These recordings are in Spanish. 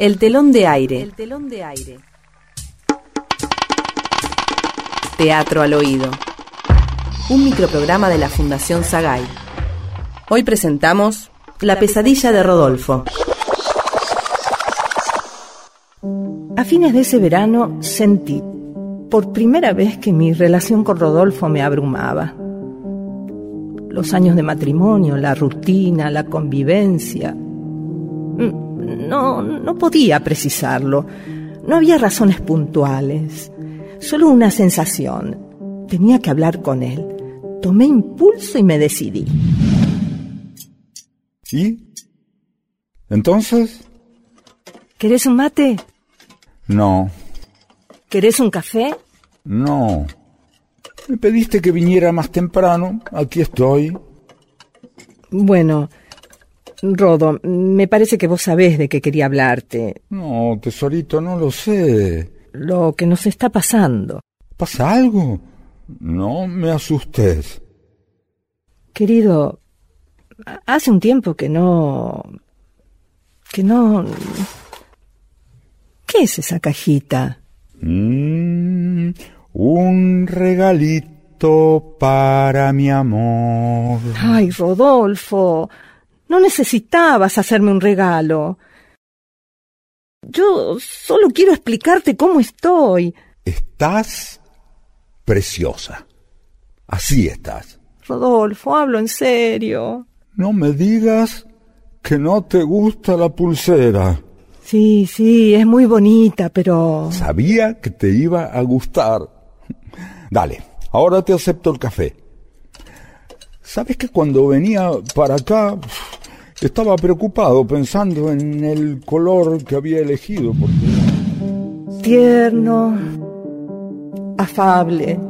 El telón de aire. El telón de aire. Teatro al oído. Un microprograma de la Fundación Sagay. Hoy presentamos La pesadilla de Rodolfo. A fines de ese verano sentí por primera vez que mi relación con Rodolfo me abrumaba. Los años de matrimonio, la rutina, la convivencia. No, no podía precisarlo. No había razones puntuales, solo una sensación. Tenía que hablar con él. Tomé impulso y me decidí. ¿Y? ¿Entonces? ¿Querés un mate? No, ¿Querés un café? no. Me pediste que viniera más temprano. Aquí estoy. Bueno, Rodo, me parece que vos sabés de qué quería hablarte. No, tesorito, no lo sé. Lo que nos está pasando. ¿Pasa algo? No me asustes. Querido, hace un tiempo que no... que no... ¿Qué es esa cajita? Mm, un regalito para mi amor. Ay, Rodolfo, no necesitabas hacerme un regalo. Yo solo quiero explicarte cómo estoy. Estás preciosa. Así estás. Rodolfo, hablo en serio. No me digas que no te gusta la pulsera. Sí, sí, es muy bonita, pero... Sabía que te iba a gustar. Dale, ahora te acepto el café. ¿Sabes que cuando venía para acá estaba preocupado pensando en el color que había elegido? Porque Tierno, afable,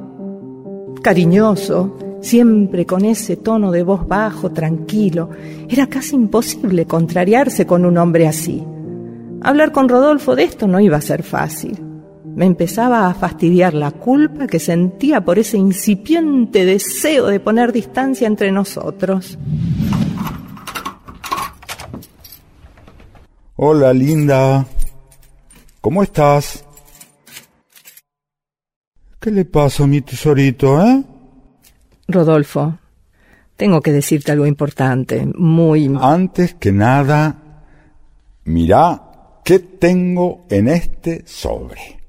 cariñoso, siempre con ese tono de voz bajo, tranquilo. Era casi imposible contrariarse con un hombre así. Hablar con Rodolfo de esto no iba a ser fácil. Me empezaba a fastidiar la culpa que sentía por ese incipiente deseo de poner distancia entre nosotros. Hola, linda. ¿Cómo estás? ¿Qué le pasa a mi tesorito, eh? Rodolfo, tengo que decirte algo importante, muy... Antes que nada, mirá qué tengo en este sobre.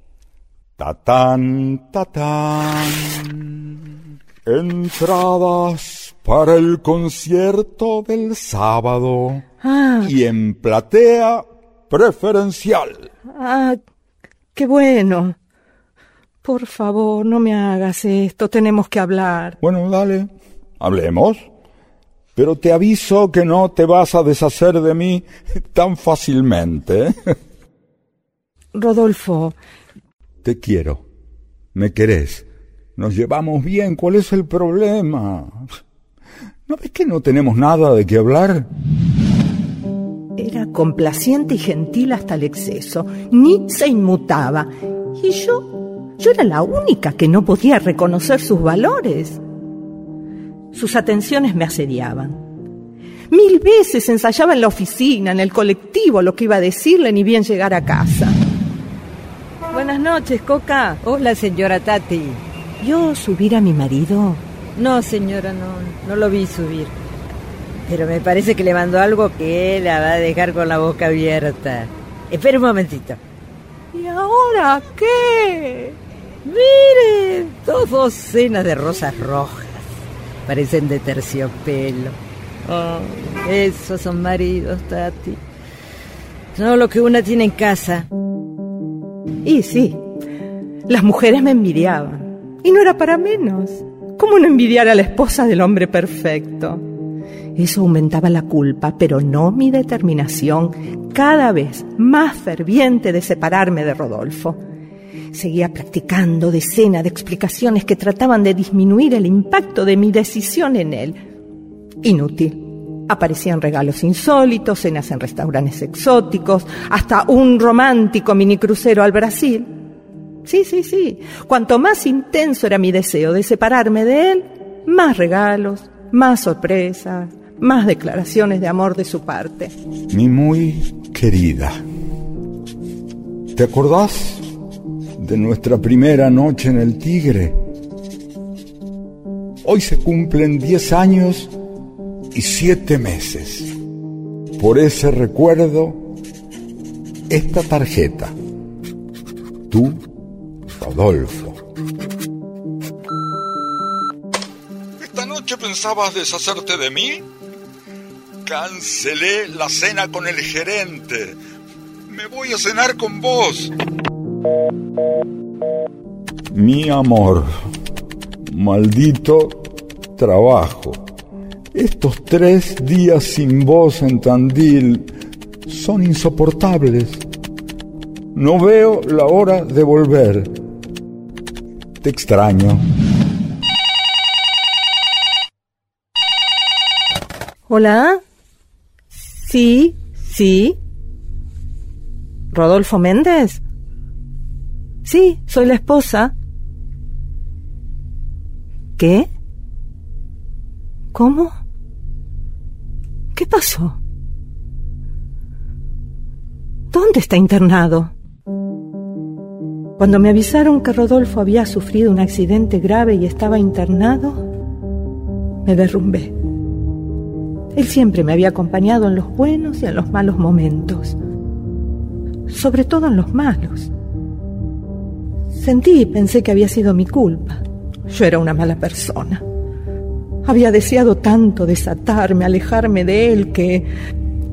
Tatán, tatán. Entradas para el concierto del sábado. Ah, Y en platea preferencial. ah, qué bueno. Por favor, no me hagas esto, tenemos que hablar. Bueno, dale, hablemos. Pero te aviso que no te vas a deshacer de mí tan fácilmente. ¿eh? Rodolfo, Te quiero. Me querés. Nos llevamos bien. ¿Cuál es el problema? ¿No ves que no tenemos nada de qué hablar? Era complaciente y gentil hasta el exceso. Ni se inmutaba. Y yo, yo era la única que no podía reconocer sus valores. Sus atenciones me asediaban. Mil veces ensayaba en la oficina, en el colectivo, lo que iba a decirle ni bien llegar a casa. Buenas noches, Coca. Hola, señora Tati. ¿Yo subir a mi marido? No, señora, no, no lo vi subir. Pero me parece que le mandó algo que él la va a dejar con la boca abierta. Espera un momentito. ¿Y ahora qué? Mire, dos docenas de rosas rojas. Parecen de terciopelo. Oh, esos son maridos, Tati. No lo que una tiene en casa. Y sí, las mujeres me envidiaban. Y no era para menos. ¿Cómo no envidiar a la esposa del hombre perfecto? Eso aumentaba la culpa, pero no mi determinación, cada vez más ferviente de separarme de Rodolfo. Seguía practicando decenas de explicaciones que trataban de disminuir el impacto de mi decisión en él. Inútil. Aparecían regalos insólitos, cenas en restaurantes exóticos, hasta un romántico minicrucero al Brasil. Sí, sí, sí. Cuanto más intenso era mi deseo de separarme de él, más regalos, más sorpresas, más declaraciones de amor de su parte. Mi muy querida. ¿Te acordás de nuestra primera noche en el Tigre? Hoy se cumplen 10 años y 7 meses. Por ese recuerdo, esta tarjeta. Tú, Rodolfo. ¿Esta noche pensabas deshacerte de mí? Cancelé la cena con el gerente. Me voy a cenar con vos. Mi amor, maldito trabajo. Estos tres días sin vos en Tandil son insoportables. No veo la hora de volver. Te extraño. Hola. Sí, sí. ¿Rodolfo Méndez? Sí, soy la esposa. ¿Qué? ¿Cómo? ¿Qué pasó? ¿Dónde está internado? Cuando me avisaron que Rodolfo había sufrido un accidente grave y estaba internado, me derrumbé. Él siempre me había acompañado en los buenos y en los malos momentos, sobre todo en los malos. Sentí y pensé que había sido mi culpa. Yo era una mala persona. Había deseado tanto desatarme, alejarme de él, que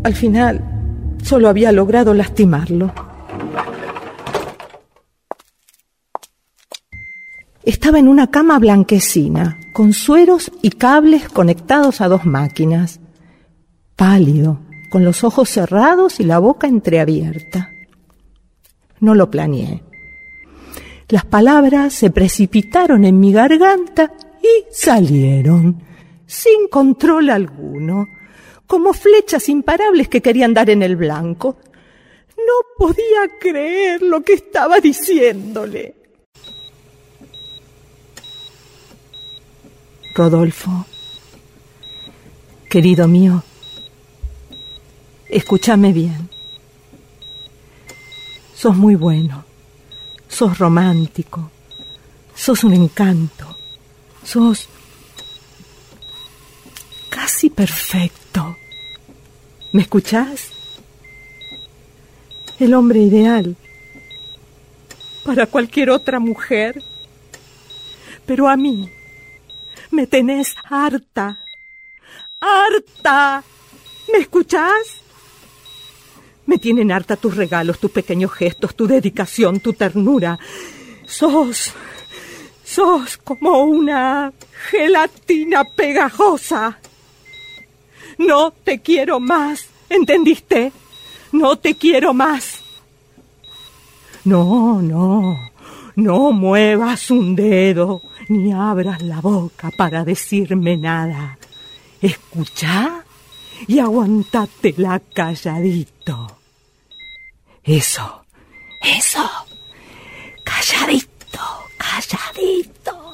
al final solo había logrado lastimarlo. Estaba en una cama blanquecina, con sueros y cables conectados a dos máquinas. Pálido, con los ojos cerrados y la boca entreabierta. No lo planeé. Las palabras se precipitaron en mi garganta y salieron, sin control alguno, como flechas imparables que querían dar en el blanco. No podía creer lo que estaba diciéndole. Rodolfo, querido mío, escúchame bien. Sos muy bueno, sos romántico, sos un encanto, sos casi perfecto. ¿Me escuchás? El hombre ideal para cualquier otra mujer. Pero a mí me tenés harta. ¡Harta! ¿Me escuchás? Me tienen harta tus regalos, tus pequeños gestos, tu dedicación, tu ternura. Sos. sos como una gelatina pegajosa. No te quiero más, ¿entendiste? No te quiero más. No, no, no muevas un dedo ni abras la boca para decirme nada. Escucha y aguantatela calladito. Eso, eso, calladito, calladito.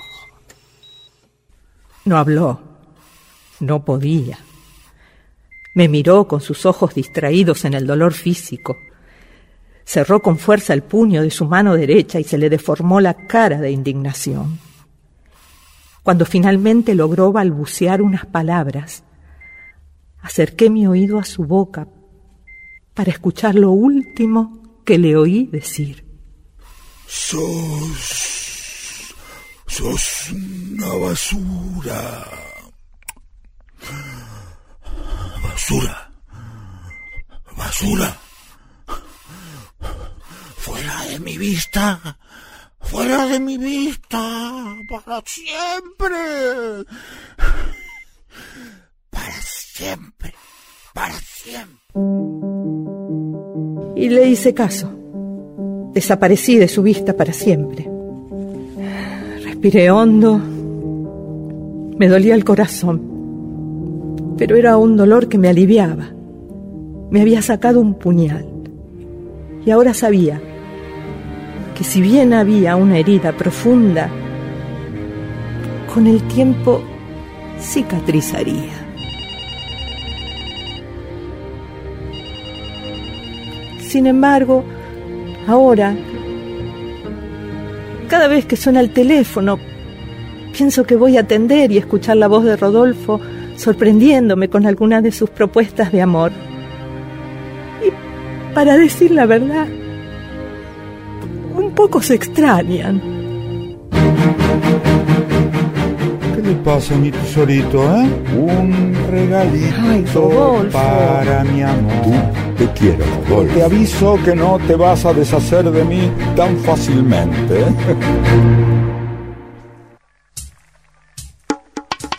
No habló, no podía. Me miró con sus ojos distraídos en el dolor físico. Cerró con fuerza el puño de su mano derecha y se le deformó la cara de indignación. Cuando finalmente logró balbucear unas palabras, acerqué mi oído a su boca para escuchar lo último que le oí decir. Sos... sos una basura. Basura. Basura. Fuera de mi vista. Fuera de mi vista. Para siempre. Para siempre. Para siempre. Y le hice caso. Desaparecí de su vista para siempre. Respiré hondo. Me dolía el corazón pero era un dolor que me aliviaba. Me había sacado un puñal y ahora sabía que si bien había una herida profunda, con el tiempo cicatrizaría. Sin embargo, Ahora, cada vez que suena el teléfono, pienso que voy a atender y escuchar la voz de Rodolfo sorprendiéndome con alguna de sus propuestas de amor. Y para decir la verdad, poco se extrañan. ¿Qué le pasa, mi tesorito, eh? Un regalito Ay, para mi amor. Te quiero, Rodolfo. Te aviso que no te vas a deshacer de mí tan fácilmente. ¿eh?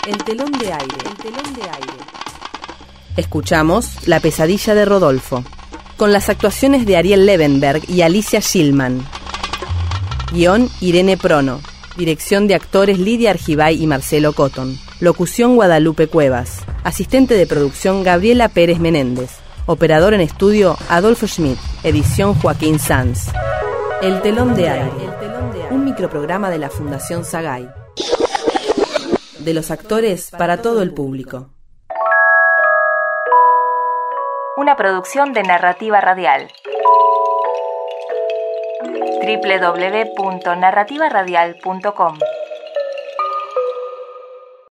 El telón de aire. El telón de aire. Escuchamos La pesadilla de Rodolfo, con las actuaciones de Ariel Levenberg y Alicia Schillman. Guión Irene Prono. Dirección de actores Lidia Argibay y Marcelo Cotton. Locución Guadalupe Cuevas. Asistente de producción Gabriela Pérez Menéndez. Operador en estudio Adolfo Schmidt. Edición Joaquín Sanz. El telón de aire. Un microprograma de la Fundación Sagay. De los actores para todo el público. Una producción de narrativa radial. www.narrativaradial.com